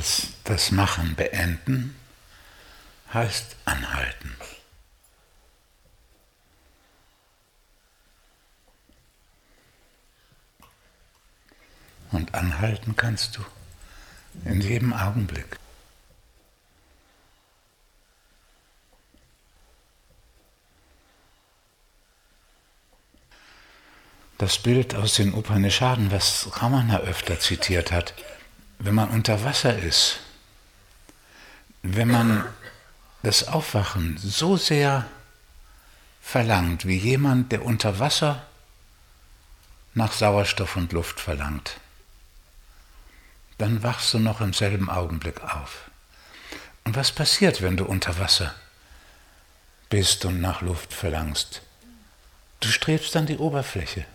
Jedenfalls das Machen beenden heißt anhalten. Und anhalten kannst du in jedem Augenblick. Das Bild aus den Upanishaden, was Ramana öfter zitiert hat, wenn man unter Wasser ist, wenn man das Aufwachen so sehr verlangt, wie jemand, der unter Wasser nach Sauerstoff und Luft verlangt, dann wachst du noch im selben Augenblick auf. Und was passiert, wenn du unter Wasser bist und nach Luft verlangst? Du strebst an die Oberfläche.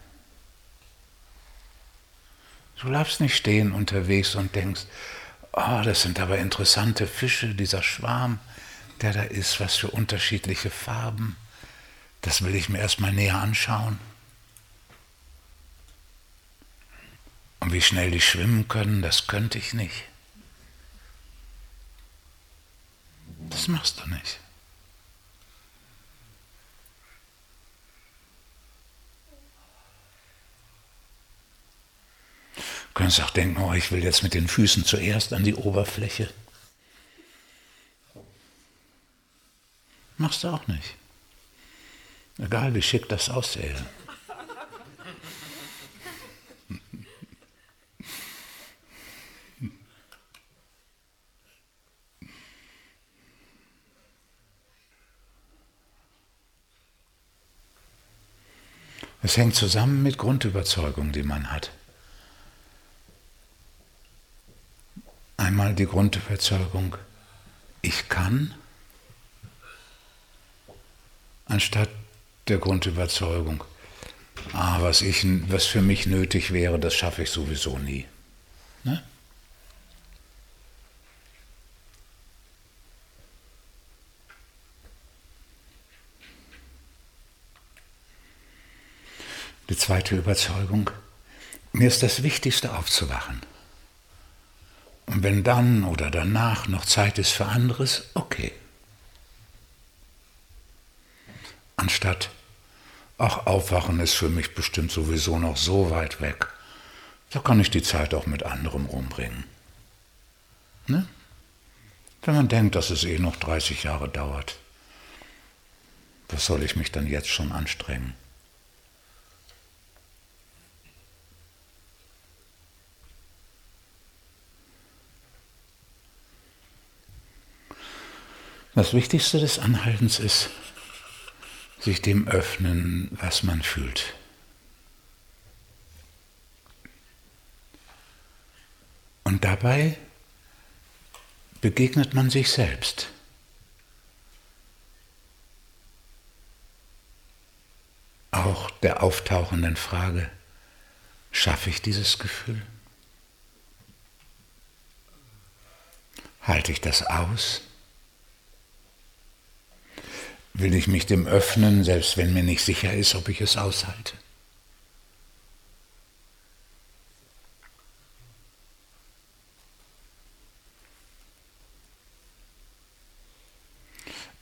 Du bleibst nicht stehen unterwegs und denkst, oh, das sind aber interessante Fische, dieser Schwarm, der da ist, was für unterschiedliche Farben. Das will ich mir erstmal näher anschauen. Und wie schnell die schwimmen können, das könnte ich nicht. Das machst du nicht. Du könntest auch denken, oh, ich will jetzt mit den Füßen zuerst an die Oberfläche. Machst du auch nicht. Egal wie schick das aussähe. Es hängt zusammen mit Grundüberzeugung, die man hat. Einmal die Grundüberzeugung, ich kann, anstatt der Grundüberzeugung, ah, was, ich, was für mich nötig wäre, das schaffe ich sowieso nie. Ne? Die zweite Überzeugung, mir ist das Wichtigste aufzuwachen. Und wenn dann oder danach noch Zeit ist für anderes, okay. Anstatt, ach, aufwachen ist für mich bestimmt sowieso noch so weit weg. Da kann ich die Zeit auch mit anderem rumbringen. Ne? Wenn man denkt, dass es eh noch 30 Jahre dauert, was soll ich mich dann jetzt schon anstrengen? Das Wichtigste des Anhaltens ist, sich dem öffnen, was man fühlt. Und dabei begegnet man sich selbst. Auch der auftauchenden Frage, schaffe ich dieses Gefühl? Halte ich das aus? Will ich mich dem öffnen, selbst wenn mir nicht sicher ist, ob ich es aushalte.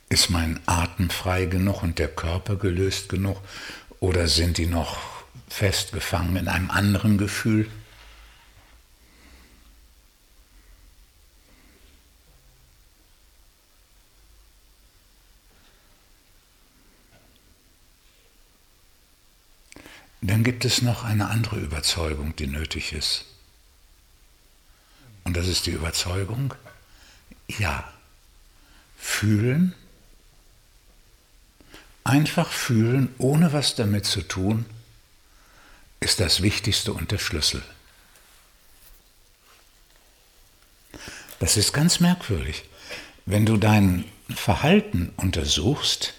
Ist mein Atem frei genug und der Körper gelöst genug oder sind die noch festgefangen in einem anderen Gefühl? Dann gibt es noch eine andere Überzeugung, die nötig ist. Und das ist die Überzeugung, ja, fühlen, einfach fühlen, ohne was damit zu tun, ist das Wichtigste und der Schlüssel. Das ist ganz merkwürdig. Wenn du dein Verhalten untersuchst,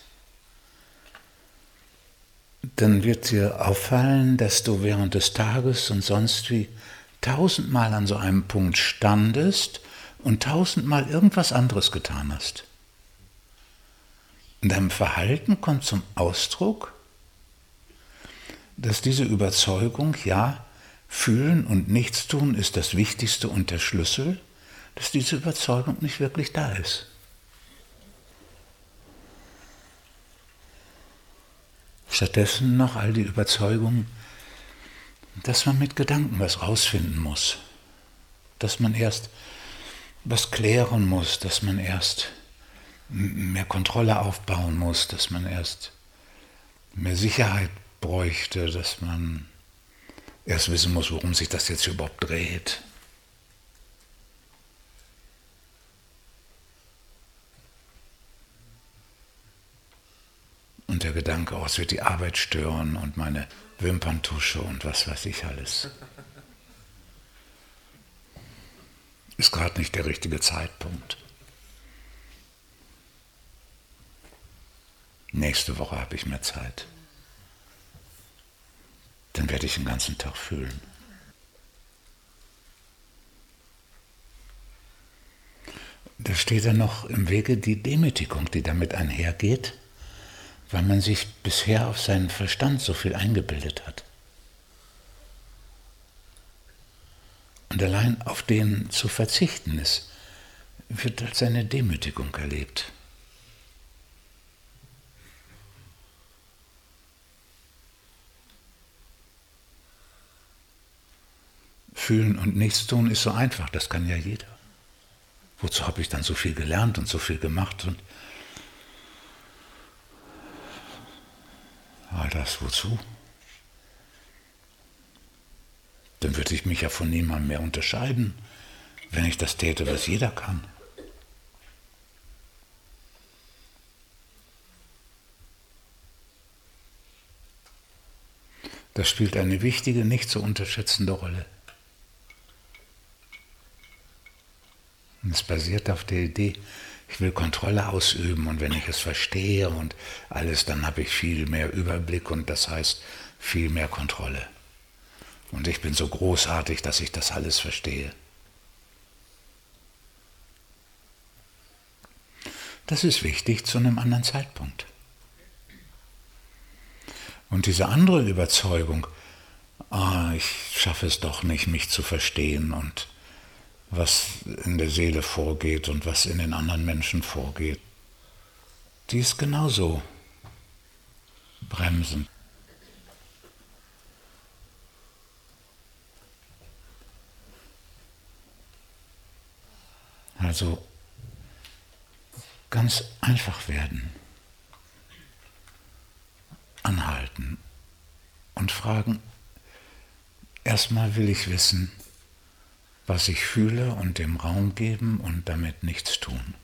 dann wird dir auffallen, dass du während des Tages und sonst wie tausendmal an so einem Punkt standest und tausendmal irgendwas anderes getan hast. In deinem Verhalten kommt zum Ausdruck, dass diese Überzeugung, ja, fühlen und nichts tun ist das Wichtigste und der Schlüssel, dass diese Überzeugung nicht wirklich da ist. Stattdessen noch all die Überzeugungen, dass man mit Gedanken was rausfinden muss, dass man erst was klären muss, dass man erst mehr Kontrolle aufbauen muss, dass man erst mehr Sicherheit bräuchte, dass man erst wissen muss, worum sich das jetzt überhaupt dreht. Der Gedanke, oh, es wird die Arbeit stören und meine Wimperntusche und was weiß ich alles. Ist gerade nicht der richtige Zeitpunkt. Nächste Woche habe ich mehr Zeit. Dann werde ich den ganzen Tag fühlen. Da steht dann noch im Wege die Demütigung, die damit einhergeht weil man sich bisher auf seinen Verstand so viel eingebildet hat. Und allein auf den zu verzichten ist, wird als eine Demütigung erlebt. Fühlen und nichts tun ist so einfach, das kann ja jeder. Wozu habe ich dann so viel gelernt und so viel gemacht und All das wozu? Dann würde ich mich ja von niemandem mehr unterscheiden, wenn ich das täte, was jeder kann. Das spielt eine wichtige, nicht zu unterschätzende Rolle. Und es basiert auf der Idee, ich will Kontrolle ausüben und wenn ich es verstehe und alles, dann habe ich viel mehr Überblick und das heißt viel mehr Kontrolle. Und ich bin so großartig, dass ich das alles verstehe. Das ist wichtig zu einem anderen Zeitpunkt. Und diese andere Überzeugung, ah, ich schaffe es doch nicht, mich zu verstehen und was in der Seele vorgeht und was in den anderen Menschen vorgeht, die ist genauso bremsend. Also ganz einfach werden, anhalten und fragen, erstmal will ich wissen, was ich fühle und dem Raum geben und damit nichts tun.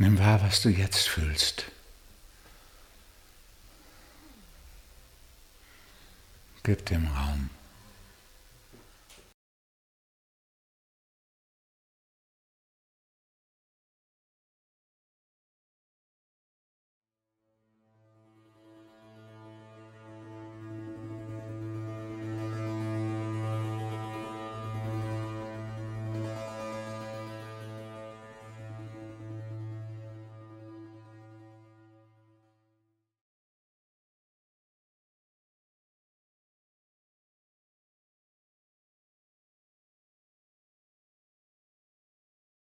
Nimm wahr, was du jetzt fühlst. Gib dem Raum.